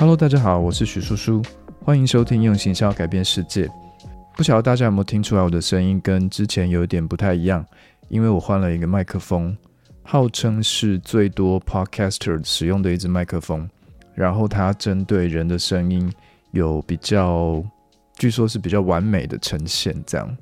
Hello，大家好，我是许叔叔，欢迎收听用行销改变世界。不晓得大家有没有听出来我的声音跟之前有一点不太一样，因为我换了一个麦克风，号称是最多 Podcaster 使用的一支麦克风，然后它针对人的声音有比较，据说是比较完美的呈现。这样，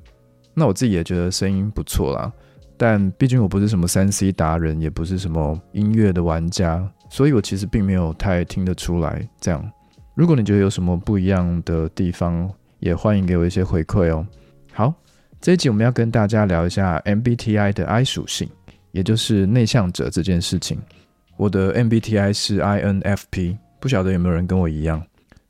那我自己也觉得声音不错啦。但毕竟我不是什么三 C 达人，也不是什么音乐的玩家，所以我其实并没有太听得出来。这样，如果你觉得有什么不一样的地方，也欢迎给我一些回馈哦。好，这一集我们要跟大家聊一下 MBTI 的 I 属性，也就是内向者这件事情。我的 MBTI 是 INFP，不晓得有没有人跟我一样？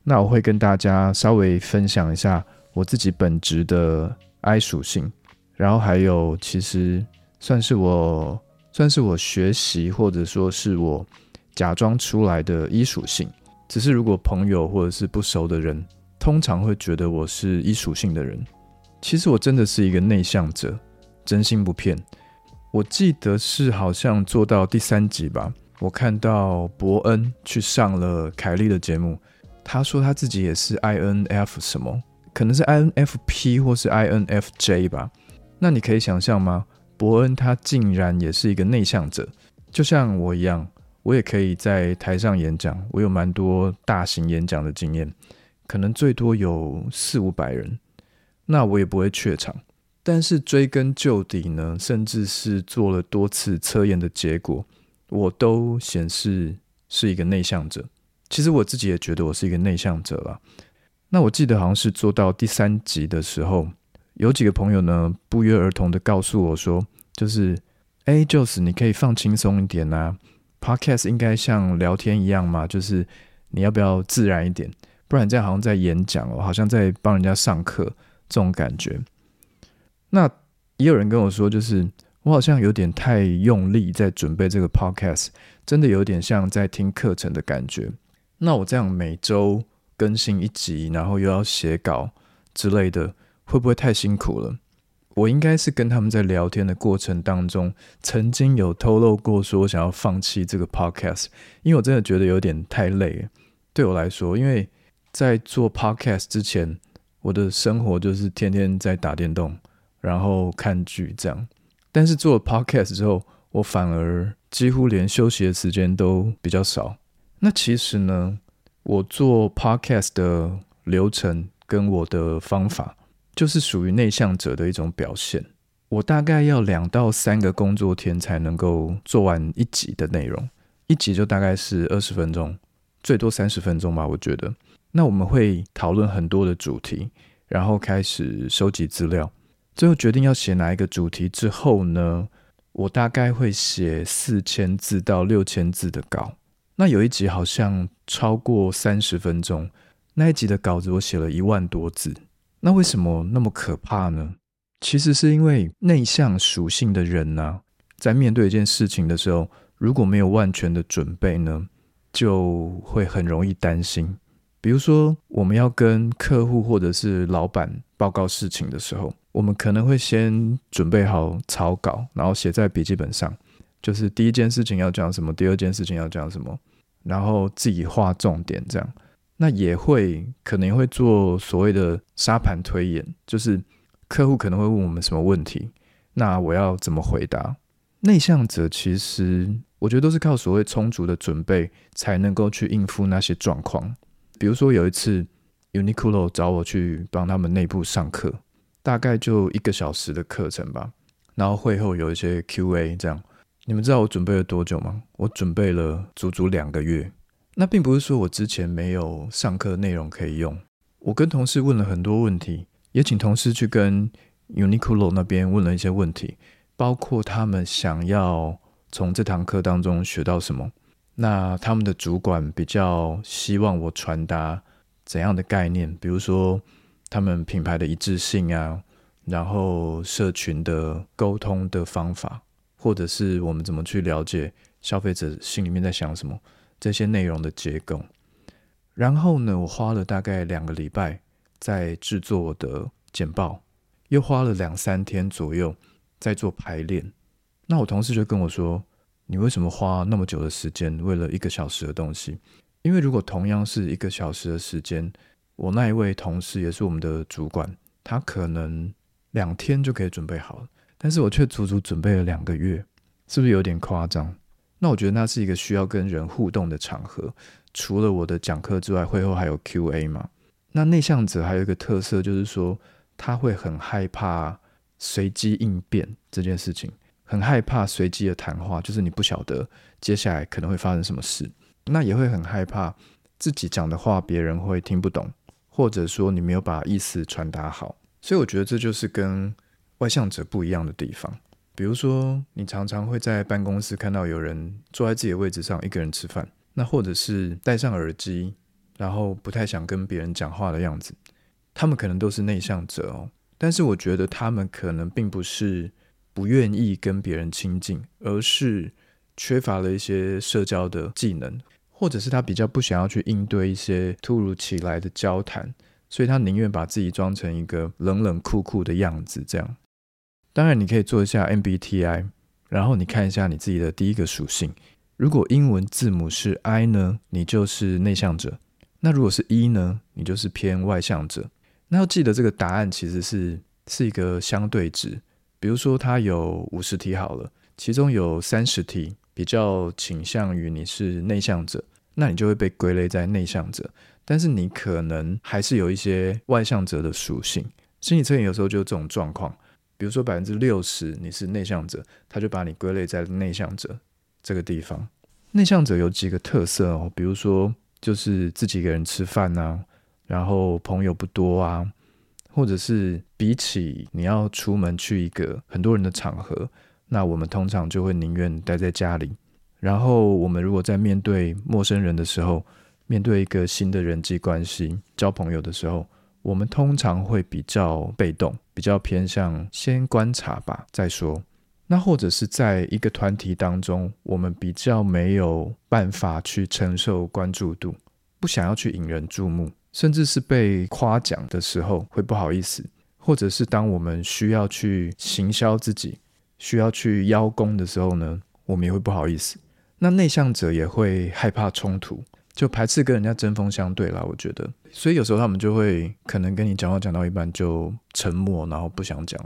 那我会跟大家稍微分享一下我自己本职的 I 属性，然后还有其实。算是我，算是我学习，或者说是我假装出来的医属性。只是如果朋友或者是不熟的人，通常会觉得我是医属性的人。其实我真的是一个内向者，真心不骗。我记得是好像做到第三集吧，我看到伯恩去上了凯莉的节目，他说他自己也是 INF 什么，可能是 INFP 或是 INFJ 吧。那你可以想象吗？伯恩他竟然也是一个内向者，就像我一样，我也可以在台上演讲，我有蛮多大型演讲的经验，可能最多有四五百人，那我也不会怯场。但是追根究底呢，甚至是做了多次测验的结果，我都显示是一个内向者。其实我自己也觉得我是一个内向者了。那我记得好像是做到第三集的时候。有几个朋友呢，不约而同的告诉我说，就是，哎就是你可以放轻松一点呐，Podcast 应该像聊天一样嘛，就是你要不要自然一点，不然这样好像在演讲哦，好像在帮人家上课这种感觉。那也有人跟我说，就是我好像有点太用力在准备这个 Podcast，真的有点像在听课程的感觉。那我这样每周更新一集，然后又要写稿之类的。会不会太辛苦了？我应该是跟他们在聊天的过程当中，曾经有透露过说想要放弃这个 podcast，因为我真的觉得有点太累。对我来说，因为在做 podcast 之前，我的生活就是天天在打电动，然后看剧这样。但是做了 podcast 之后，我反而几乎连休息的时间都比较少。那其实呢，我做 podcast 的流程跟我的方法。就是属于内向者的一种表现。我大概要两到三个工作天才能够做完一集的内容，一集就大概是二十分钟，最多三十分钟吧，我觉得。那我们会讨论很多的主题，然后开始收集资料，最后决定要写哪一个主题之后呢，我大概会写四千字到六千字的稿。那有一集好像超过三十分钟，那一集的稿子我写了一万多字。那为什么那么可怕呢？其实是因为内向属性的人呢，在面对一件事情的时候，如果没有万全的准备呢，就会很容易担心。比如说，我们要跟客户或者是老板报告事情的时候，我们可能会先准备好草稿，然后写在笔记本上，就是第一件事情要讲什么，第二件事情要讲什么，然后自己画重点这样。那也会可能会做所谓的沙盘推演，就是客户可能会问我们什么问题，那我要怎么回答？内向者其实我觉得都是靠所谓充足的准备才能够去应付那些状况。比如说有一次 Uniqlo 找我去帮他们内部上课，大概就一个小时的课程吧，然后会后有一些 Q&A 这样。你们知道我准备了多久吗？我准备了足足两个月。那并不是说我之前没有上课内容可以用，我跟同事问了很多问题，也请同事去跟 Uniqlo 那边问了一些问题，包括他们想要从这堂课当中学到什么，那他们的主管比较希望我传达怎样的概念，比如说他们品牌的一致性啊，然后社群的沟通的方法，或者是我们怎么去了解消费者心里面在想什么。这些内容的结构，然后呢，我花了大概两个礼拜在制作我的简报，又花了两三天左右在做排练。那我同事就跟我说：“你为什么花那么久的时间为了一个小时的东西？”因为如果同样是一个小时的时间，我那一位同事也是我们的主管，他可能两天就可以准备好了，但是我却足足准备了两个月，是不是有点夸张？那我觉得那是一个需要跟人互动的场合，除了我的讲课之外，会后还有 Q&A 嘛？那内向者还有一个特色就是说，他会很害怕随机应变这件事情，很害怕随机的谈话，就是你不晓得接下来可能会发生什么事，那也会很害怕自己讲的话别人会听不懂，或者说你没有把意思传达好，所以我觉得这就是跟外向者不一样的地方。比如说，你常常会在办公室看到有人坐在自己的位置上一个人吃饭，那或者是戴上耳机，然后不太想跟别人讲话的样子。他们可能都是内向者哦，但是我觉得他们可能并不是不愿意跟别人亲近，而是缺乏了一些社交的技能，或者是他比较不想要去应对一些突如其来的交谈，所以他宁愿把自己装成一个冷冷酷酷的样子，这样。当然，你可以做一下 MBTI，然后你看一下你自己的第一个属性。如果英文字母是 I 呢，你就是内向者；那如果是 E 呢，你就是偏外向者。那要记得这个答案其实是是一个相对值。比如说，它有五十题好了，其中有三十题比较倾向于你是内向者，那你就会被归类在内向者。但是你可能还是有一些外向者的属性。心理测验有时候就这种状况。比如说百分之六十你是内向者，他就把你归类在内向者这个地方。内向者有几个特色哦，比如说就是自己一个人吃饭呐，然后朋友不多啊，或者是比起你要出门去一个很多人的场合，那我们通常就会宁愿待在家里。然后我们如果在面对陌生人的时候，面对一个新的人际关系交朋友的时候。我们通常会比较被动，比较偏向先观察吧再说。那或者是在一个团体当中，我们比较没有办法去承受关注度，不想要去引人注目，甚至是被夸奖的时候会不好意思，或者是当我们需要去行销自己、需要去邀功的时候呢，我们也会不好意思。那内向者也会害怕冲突。就排斥跟人家针锋相对啦，我觉得，所以有时候他们就会可能跟你讲话讲到一半就沉默，然后不想讲，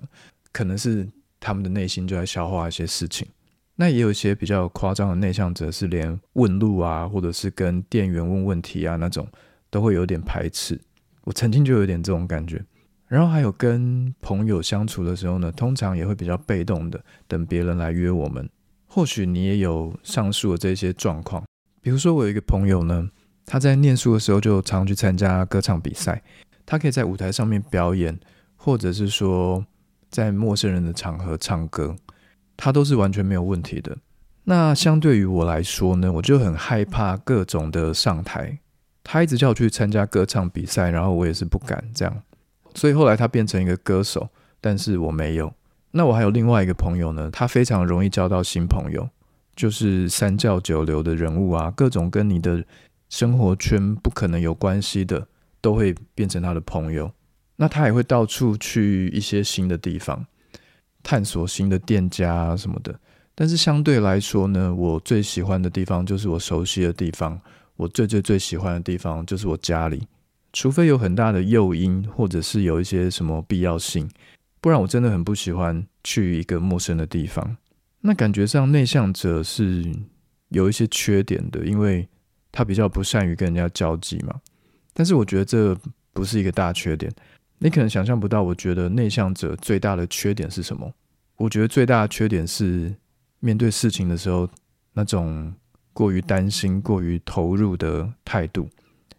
可能是他们的内心就在消化一些事情。那也有一些比较夸张的内向者，是连问路啊，或者是跟店员问问题啊那种，都会有点排斥。我曾经就有点这种感觉。然后还有跟朋友相处的时候呢，通常也会比较被动的等别人来约我们。或许你也有上述的这些状况。比如说，我有一个朋友呢，他在念书的时候就常去参加歌唱比赛，他可以在舞台上面表演，或者是说在陌生人的场合唱歌，他都是完全没有问题的。那相对于我来说呢，我就很害怕各种的上台。他一直叫我去参加歌唱比赛，然后我也是不敢这样。所以后来他变成一个歌手，但是我没有。那我还有另外一个朋友呢，他非常容易交到新朋友。就是三教九流的人物啊，各种跟你的生活圈不可能有关系的，都会变成他的朋友。那他也会到处去一些新的地方，探索新的店家什么的。但是相对来说呢，我最喜欢的地方就是我熟悉的地方，我最最最喜欢的地方就是我家里。除非有很大的诱因，或者是有一些什么必要性，不然我真的很不喜欢去一个陌生的地方。那感觉上内向者是有一些缺点的，因为他比较不善于跟人家交际嘛。但是我觉得这不是一个大缺点。你可能想象不到，我觉得内向者最大的缺点是什么？我觉得最大的缺点是面对事情的时候那种过于担心、过于投入的态度，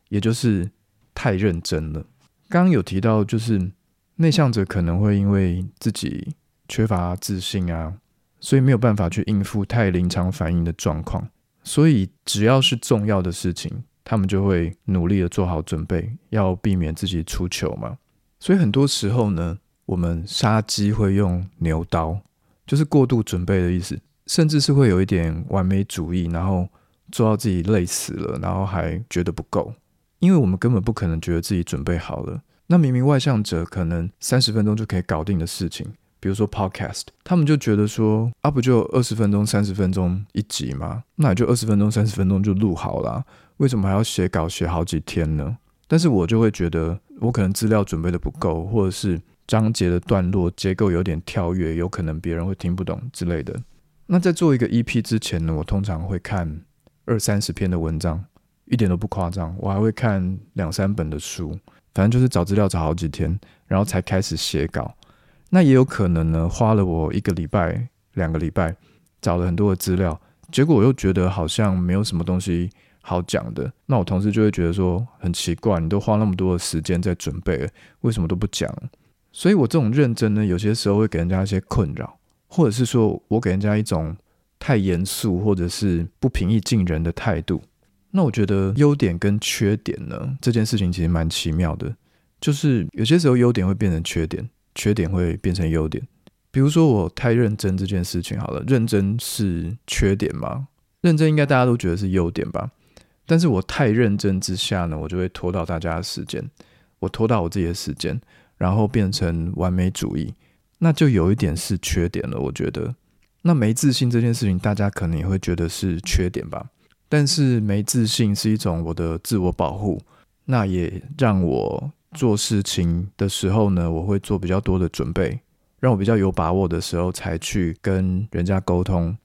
也就是太认真了。刚刚有提到，就是内向者可能会因为自己缺乏自信啊。所以没有办法去应付太临场反应的状况，所以只要是重要的事情，他们就会努力的做好准备，要避免自己出糗嘛。所以很多时候呢，我们杀鸡会用牛刀，就是过度准备的意思，甚至是会有一点完美主义，然后做到自己累死了，然后还觉得不够，因为我们根本不可能觉得自己准备好了。那明明外向者可能三十分钟就可以搞定的事情。比如说 Podcast，他们就觉得说啊，不就二十分钟、三十分钟一集吗？那也就二十分钟、三十分钟就录好了，为什么还要写稿写好几天呢？但是我就会觉得，我可能资料准备的不够，或者是章节的段落结构有点跳跃，有可能别人会听不懂之类的。那在做一个 EP 之前呢，我通常会看二三十篇的文章，一点都不夸张。我还会看两三本的书，反正就是找资料找好几天，然后才开始写稿。那也有可能呢，花了我一个礼拜、两个礼拜，找了很多的资料，结果我又觉得好像没有什么东西好讲的。那我同事就会觉得说很奇怪，你都花那么多的时间在准备，为什么都不讲？所以我这种认真呢，有些时候会给人家一些困扰，或者是说我给人家一种太严肃或者是不平易近人的态度。那我觉得优点跟缺点呢，这件事情其实蛮奇妙的，就是有些时候优点会变成缺点。缺点会变成优点，比如说我太认真这件事情好了，认真是缺点吗？认真应该大家都觉得是优点吧。但是我太认真之下呢，我就会拖到大家的时间，我拖到我自己的时间，然后变成完美主义，那就有一点是缺点了。我觉得，那没自信这件事情，大家可能也会觉得是缺点吧。但是没自信是一种我的自我保护，那也让我。做事情的时候呢，我会做比较多的准备，让我比较有把握的时候才去跟人家沟通。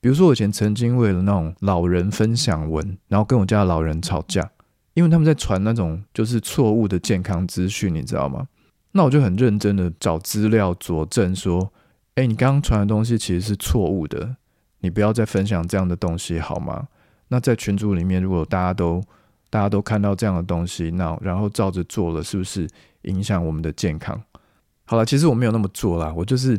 比如说，我以前曾经为了那种老人分享文，然后跟我家老人吵架，因为他们在传那种就是错误的健康资讯，你知道吗？那我就很认真的找资料佐证说，哎，你刚刚传的东西其实是错误的，你不要再分享这样的东西好吗？那在群组里面，如果大家都大家都看到这样的东西，那然后照着做了，是不是影响我们的健康？好了，其实我没有那么做啦，我就是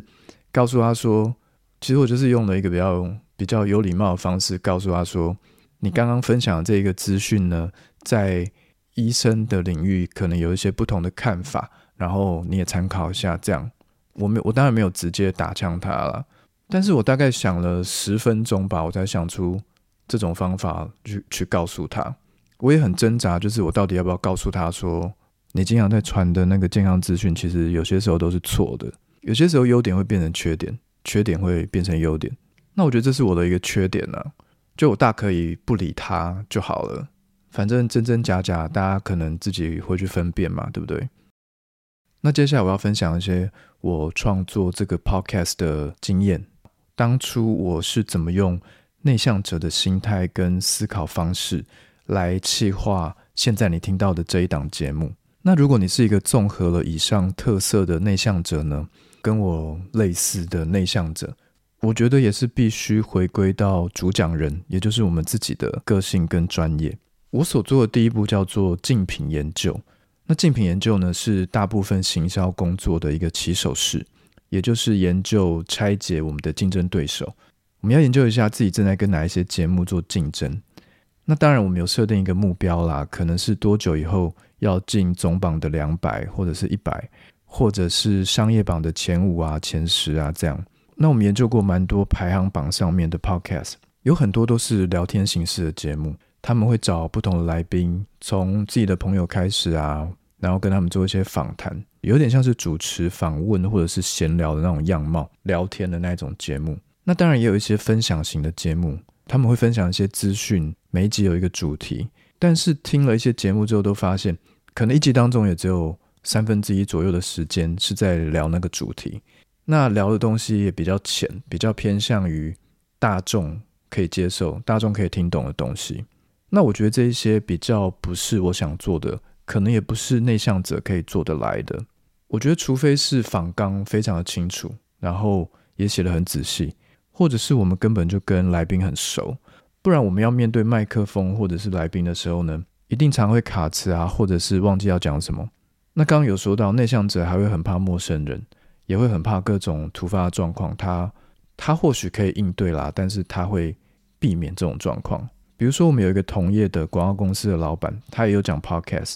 告诉他说，其实我就是用了一个比较比较有礼貌的方式告诉他说，你刚刚分享的这个资讯呢，在医生的领域可能有一些不同的看法，然后你也参考一下。这样，我没我当然没有直接打枪他了，但是我大概想了十分钟吧，我才想出这种方法去去告诉他。我也很挣扎，就是我到底要不要告诉他说，你经常在传的那个健康资讯，其实有些时候都是错的。有些时候优点会变成缺点，缺点会变成优点。那我觉得这是我的一个缺点呢，就我大可以不理他就好了，反正真真假假，大家可能自己会去分辨嘛，对不对？那接下来我要分享一些我创作这个 podcast 的经验。当初我是怎么用内向者的心态跟思考方式。来企划现在你听到的这一档节目。那如果你是一个综合了以上特色的内向者呢，跟我类似的内向者，我觉得也是必须回归到主讲人，也就是我们自己的个性跟专业。我所做的第一步叫做竞品研究。那竞品研究呢，是大部分行销工作的一个起手式，也就是研究拆解我们的竞争对手。我们要研究一下自己正在跟哪一些节目做竞争。那当然，我们有设定一个目标啦，可能是多久以后要进总榜的两百，或者是一百，或者是商业榜的前五啊、前十啊这样。那我们研究过蛮多排行榜上面的 podcast，有很多都是聊天形式的节目，他们会找不同的来宾，从自己的朋友开始啊，然后跟他们做一些访谈，有点像是主持访问或者是闲聊的那种样貌，聊天的那种节目。那当然也有一些分享型的节目。他们会分享一些资讯，每一集有一个主题，但是听了一些节目之后，都发现可能一集当中也只有三分之一左右的时间是在聊那个主题，那聊的东西也比较浅，比较偏向于大众可以接受、大众可以听懂的东西。那我觉得这一些比较不是我想做的，可能也不是内向者可以做得来的。我觉得，除非是仿纲非常的清楚，然后也写得很仔细。或者是我们根本就跟来宾很熟，不然我们要面对麦克风或者是来宾的时候呢，一定常会卡词啊，或者是忘记要讲什么。那刚刚有说到内向者还会很怕陌生人，也会很怕各种突发状况。他他或许可以应对啦，但是他会避免这种状况。比如说我们有一个同业的广告公司的老板，他也有讲 podcast。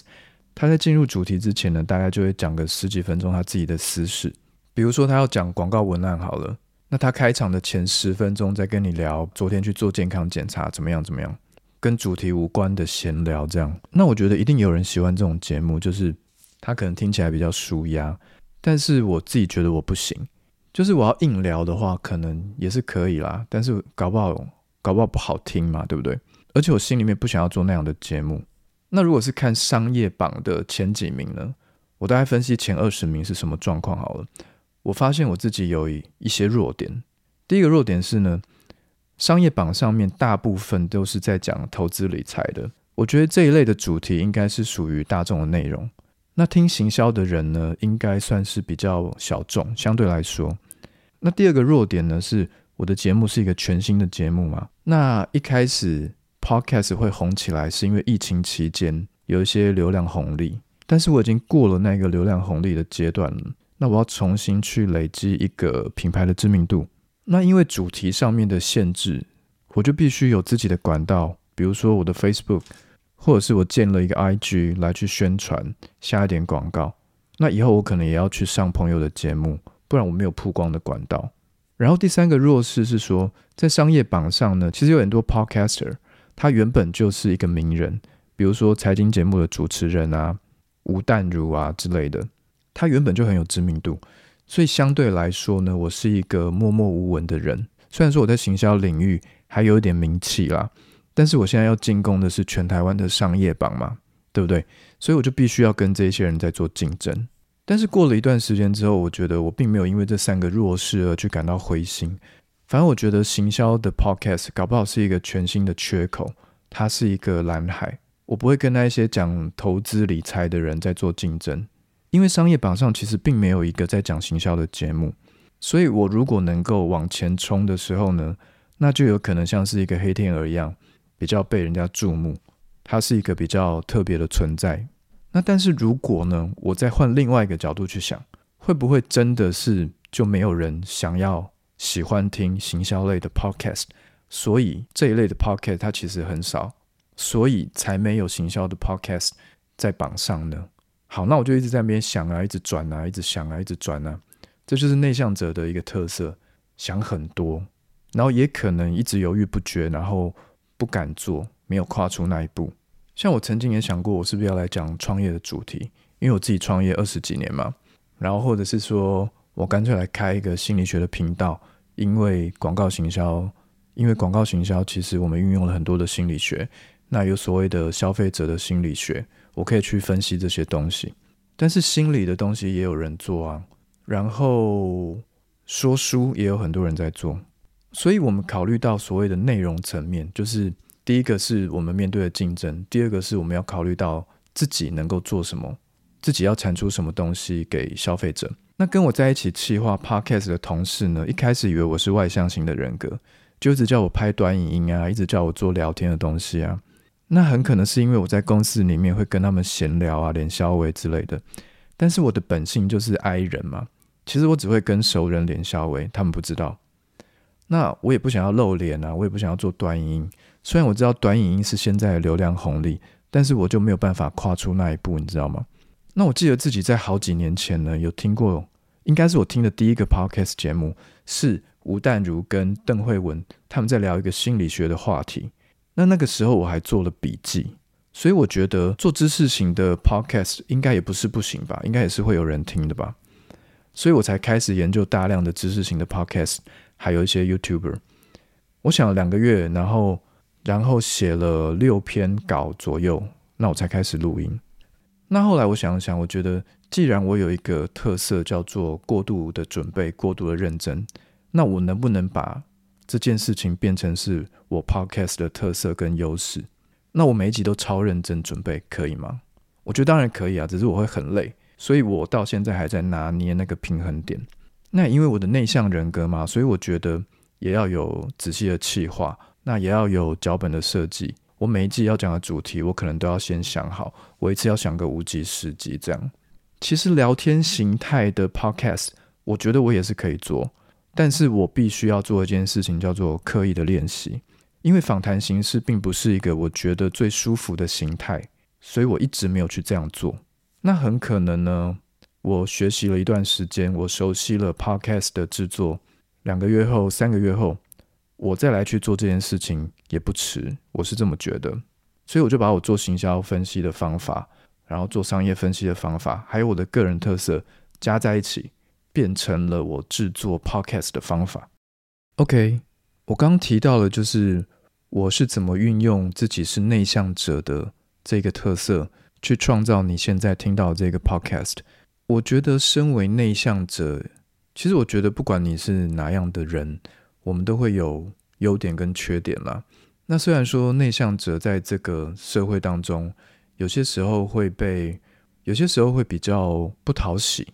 他在进入主题之前呢，大概就会讲个十几分钟他自己的私事，比如说他要讲广告文案好了。那他开场的前十分钟在跟你聊昨天去做健康检查怎么样怎么样，跟主题无关的闲聊这样。那我觉得一定有人喜欢这种节目，就是他可能听起来比较舒压，但是我自己觉得我不行，就是我要硬聊的话，可能也是可以啦，但是搞不好搞不好不好听嘛，对不对？而且我心里面不想要做那样的节目。那如果是看商业榜的前几名呢？我大概分析前二十名是什么状况好了。我发现我自己有一些弱点。第一个弱点是呢，商业榜上面大部分都是在讲投资理财的。我觉得这一类的主题应该是属于大众的内容。那听行销的人呢，应该算是比较小众，相对来说。那第二个弱点呢，是我的节目是一个全新的节目嘛。那一开始 Podcast 会红起来，是因为疫情期间有一些流量红利，但是我已经过了那个流量红利的阶段了。那我要重新去累积一个品牌的知名度。那因为主题上面的限制，我就必须有自己的管道，比如说我的 Facebook，或者是我建了一个 IG 来去宣传，下一点广告。那以后我可能也要去上朋友的节目，不然我没有曝光的管道。然后第三个弱势是说，在商业榜上呢，其实有很多 Podcaster，他原本就是一个名人，比如说财经节目的主持人啊，吴淡如啊之类的。他原本就很有知名度，所以相对来说呢，我是一个默默无闻的人。虽然说我在行销领域还有一点名气啦，但是我现在要进攻的是全台湾的商业榜嘛，对不对？所以我就必须要跟这些人在做竞争。但是过了一段时间之后，我觉得我并没有因为这三个弱势而去感到灰心。反正我觉得行销的 podcast 搞不好是一个全新的缺口，它是一个蓝海。我不会跟那些讲投资理财的人在做竞争。因为商业榜上其实并没有一个在讲行销的节目，所以我如果能够往前冲的时候呢，那就有可能像是一个黑天鹅一样，比较被人家注目，它是一个比较特别的存在。那但是如果呢，我再换另外一个角度去想，会不会真的是就没有人想要喜欢听行销类的 podcast？所以这一类的 podcast 它其实很少，所以才没有行销的 podcast 在榜上呢？好，那我就一直在那边想啊，一直转啊，一直想啊，一直转啊，这就是内向者的一个特色，想很多，然后也可能一直犹豫不决，然后不敢做，没有跨出那一步。像我曾经也想过，我是不是要来讲创业的主题，因为我自己创业二十几年嘛，然后或者是说我干脆来开一个心理学的频道，因为广告行销，因为广告行销其实我们运用了很多的心理学，那有所谓的消费者的心理学。我可以去分析这些东西，但是心理的东西也有人做啊，然后说书也有很多人在做，所以我们考虑到所谓的内容层面，就是第一个是我们面对的竞争，第二个是我们要考虑到自己能够做什么，自己要产出什么东西给消费者。那跟我在一起企划 podcast 的同事呢，一开始以为我是外向型的人格，就一直叫我拍短影音啊，一直叫我做聊天的东西啊。那很可能是因为我在公司里面会跟他们闲聊啊、连消微之类的，但是我的本性就是 I 人嘛。其实我只会跟熟人连消微，他们不知道。那我也不想要露脸啊，我也不想要做短影音。虽然我知道短影音是现在的流量红利，但是我就没有办法跨出那一步，你知道吗？那我记得自己在好几年前呢，有听过，应该是我听的第一个 podcast 节目，是吴淡如跟邓慧文他们在聊一个心理学的话题。那那个时候我还做了笔记，所以我觉得做知识型的 podcast 应该也不是不行吧，应该也是会有人听的吧，所以我才开始研究大量的知识型的 podcast，还有一些 YouTuber。我想了两个月，然后然后写了六篇稿左右，那我才开始录音。那后来我想想，我觉得既然我有一个特色叫做过度的准备、过度的认真，那我能不能把这件事情变成是我 podcast 的特色跟优势，那我每一集都超认真准备，可以吗？我觉得当然可以啊，只是我会很累，所以我到现在还在拿捏那个平衡点。那因为我的内向人格嘛，所以我觉得也要有仔细的企划，那也要有脚本的设计。我每一季要讲的主题，我可能都要先想好，我一次要想个五集十集这样。其实聊天形态的 podcast，我觉得我也是可以做。但是我必须要做一件事情，叫做刻意的练习，因为访谈形式并不是一个我觉得最舒服的形态，所以我一直没有去这样做。那很可能呢，我学习了一段时间，我熟悉了 podcast 的制作，两个月后、三个月后，我再来去做这件事情也不迟，我是这么觉得。所以我就把我做行销分析的方法，然后做商业分析的方法，还有我的个人特色加在一起。变成了我制作 podcast 的方法。OK，我刚提到了，就是我是怎么运用自己是内向者的这个特色，去创造你现在听到这个 podcast。我觉得身为内向者，其实我觉得不管你是哪样的人，我们都会有优点跟缺点啦。那虽然说内向者在这个社会当中，有些时候会被，有些时候会比较不讨喜，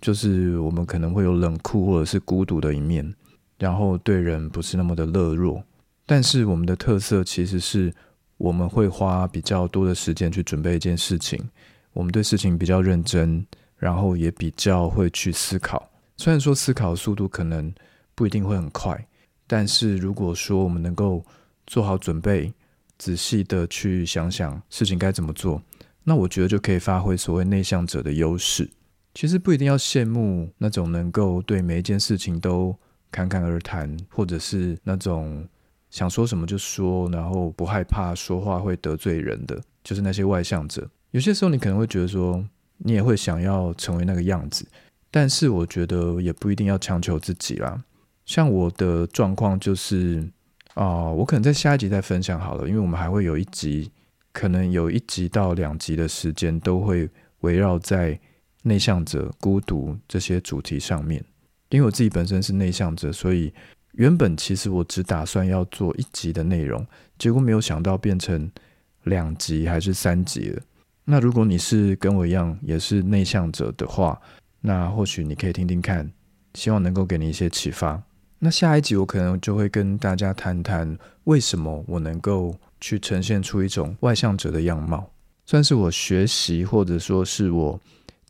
就是我们可能会有冷酷或者是孤独的一面，然后对人不是那么的热络。但是我们的特色其实是，我们会花比较多的时间去准备一件事情，我们对事情比较认真，然后也比较会去思考。虽然说思考速度可能不一定会很快，但是如果说我们能够做好准备，仔细的去想想事情该怎么做，那我觉得就可以发挥所谓内向者的优势。其实不一定要羡慕那种能够对每一件事情都侃侃而谈，或者是那种想说什么就说，然后不害怕说话会得罪人的，就是那些外向者。有些时候你可能会觉得说，你也会想要成为那个样子，但是我觉得也不一定要强求自己啦。像我的状况就是。啊，我可能在下一集再分享好了，因为我们还会有一集，可能有一集到两集的时间都会围绕在内向者、孤独这些主题上面。因为我自己本身是内向者，所以原本其实我只打算要做一集的内容，结果没有想到变成两集还是三集了。那如果你是跟我一样也是内向者的话，那或许你可以听听看，希望能够给你一些启发。那下一集我可能就会跟大家谈谈为什么我能够去呈现出一种外向者的样貌，算是我学习或者说是我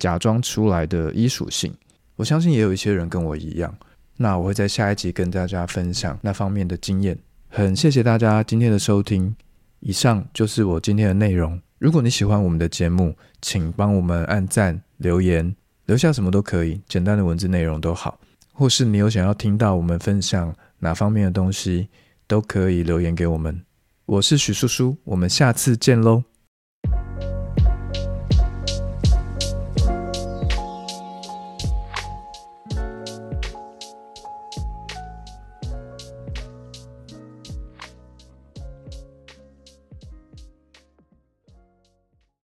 假装出来的医属性。我相信也有一些人跟我一样。那我会在下一集跟大家分享那方面的经验。很谢谢大家今天的收听，以上就是我今天的内容。如果你喜欢我们的节目，请帮我们按赞、留言，留下什么都可以，简单的文字内容都好。或是你有想要听到我们分享哪方面的东西，都可以留言给我们。我是许叔叔，我们下次见喽。